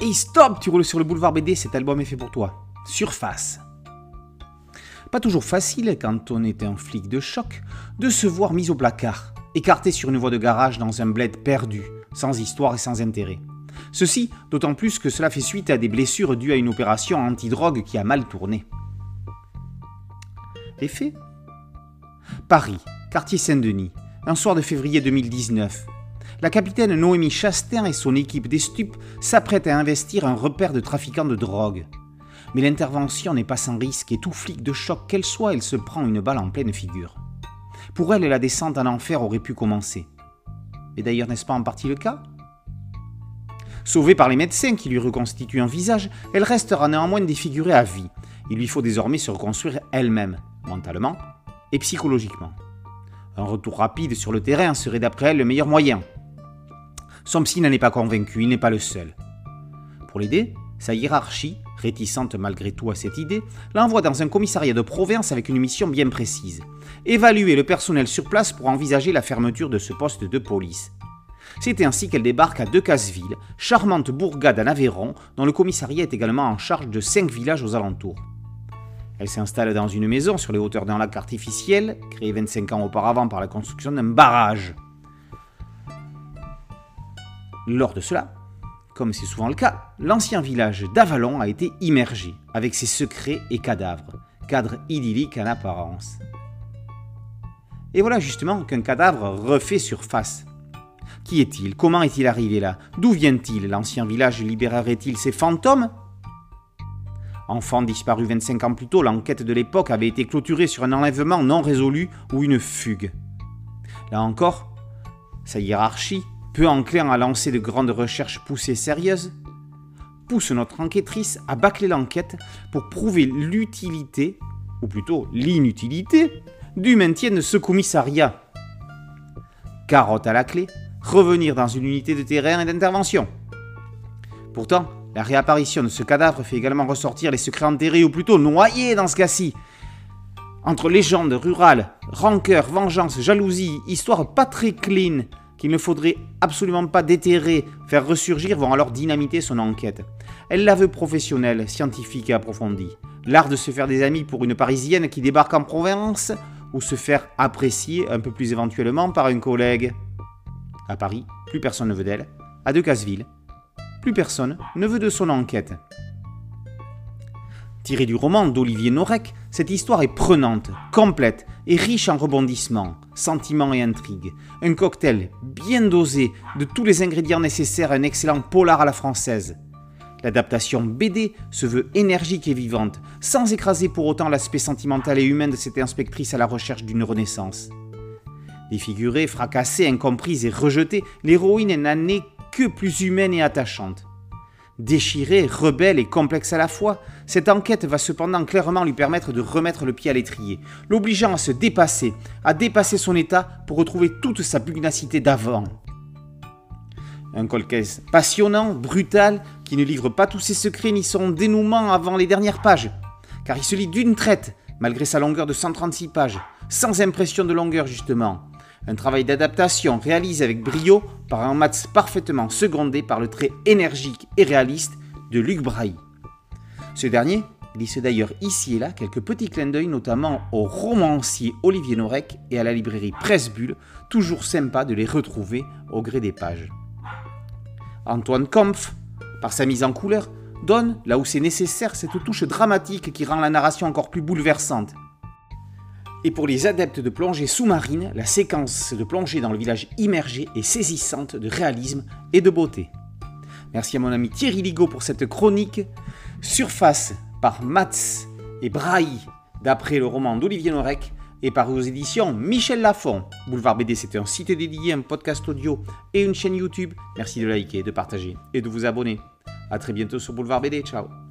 Et stop, tu roules sur le boulevard BD, cet album est fait pour toi. Surface. Pas toujours facile, quand on est un flic de choc, de se voir mis au placard, écarté sur une voie de garage dans un bled perdu, sans histoire et sans intérêt. Ceci d'autant plus que cela fait suite à des blessures dues à une opération anti-drogue qui a mal tourné. Les faits Paris, quartier Saint-Denis, un soir de février 2019. La capitaine Noémie Chastain et son équipe des stupes s'apprêtent à investir un repère de trafiquants de drogue. Mais l'intervention n'est pas sans risque et tout flic de choc qu'elle soit, elle se prend une balle en pleine figure. Pour elle, la descente en enfer aurait pu commencer. Et d'ailleurs, n'est-ce pas en partie le cas? Sauvée par les médecins qui lui reconstituent un visage, elle restera néanmoins défigurée à vie. Il lui faut désormais se reconstruire elle-même, mentalement et psychologiquement. Un retour rapide sur le terrain serait d'après elle le meilleur moyen. Son n'en est pas convaincu, il n'est pas le seul. Pour l'aider, sa hiérarchie, réticente malgré tout à cette idée, l'envoie dans un commissariat de province avec une mission bien précise. Évaluer le personnel sur place pour envisager la fermeture de ce poste de police. C'est ainsi qu'elle débarque à Decazeville, charmante bourgade en Aveyron, dont le commissariat est également en charge de cinq villages aux alentours. Elle s'installe dans une maison sur les hauteurs d'un lac artificiel, créé 25 ans auparavant par la construction d'un barrage. Lors de cela, comme c'est souvent le cas, l'ancien village d'Avalon a été immergé, avec ses secrets et cadavres, cadre idyllique en apparence. Et voilà justement qu'un cadavre refait surface. Qui est-il? Comment est-il arrivé là? D'où vient-il? L'ancien village libérerait-il ses fantômes? Enfant disparu 25 ans plus tôt, l'enquête de l'époque avait été clôturée sur un enlèvement non résolu ou une fugue. Là encore, sa hiérarchie, peu enclin à lancer de grandes recherches poussées sérieuses, pousse notre enquêtrice à bâcler l'enquête pour prouver l'utilité, ou plutôt l'inutilité, du maintien de ce commissariat. Carotte à la clé, revenir dans une unité de terrain et d'intervention. Pourtant, la réapparition de ce cadavre fait également ressortir les secrets enterrés, ou plutôt noyés dans ce cas-ci. Entre légendes rurales, rancœur, vengeance, jalousie, histoire pas très clean, qu'il ne faudrait absolument pas déterrer, faire ressurgir, vont alors dynamiter son enquête. Elle la veut professionnelle, scientifique et approfondie. L'art de se faire des amis pour une Parisienne qui débarque en province, ou se faire apprécier un peu plus éventuellement par un collègue. À Paris, plus personne ne veut d'elle. À Decazeville, plus personne ne veut de son enquête. Tiré du roman d'Olivier Norek, cette histoire est prenante, complète et riche en rebondissements, sentiments et intrigues. Un cocktail bien dosé de tous les ingrédients nécessaires à un excellent polar à la française. L'adaptation BD se veut énergique et vivante, sans écraser pour autant l'aspect sentimental et humain de cette inspectrice à la recherche d'une renaissance. Défigurée, fracassée, incomprise et rejetée, l'héroïne n'en est que plus humaine et attachante. Déchirée, rebelle et complexe à la fois, cette enquête va cependant clairement lui permettre de remettre le pied à l'étrier, l'obligeant à se dépasser, à dépasser son état pour retrouver toute sa pugnacité d'avant. Un colcaise passionnant, brutal, qui ne livre pas tous ses secrets ni son dénouement avant les dernières pages, car il se lit d'une traite, malgré sa longueur de 136 pages, sans impression de longueur justement, un travail d'adaptation réalisé avec brio par un Mats parfaitement secondé par le trait énergique et réaliste de Luc Brahy. Ce dernier glisse d'ailleurs ici et là quelques petits clins d'œil, notamment au romancier Olivier Norek et à la librairie Presse Bulle, toujours sympa de les retrouver au gré des pages. Antoine Kampf, par sa mise en couleur, donne, là où c'est nécessaire, cette touche dramatique qui rend la narration encore plus bouleversante. Et pour les adeptes de plongée sous-marine, la séquence de plongée dans le village immergé est saisissante de réalisme et de beauté. Merci à mon ami Thierry Ligo pour cette chronique. Surface par Mats et Braille, d'après le roman d'Olivier Norek, et par aux éditions Michel Lafon. Boulevard BD, c'est un site dédié, un podcast audio et une chaîne YouTube. Merci de liker, de partager et de vous abonner. A très bientôt sur Boulevard BD. Ciao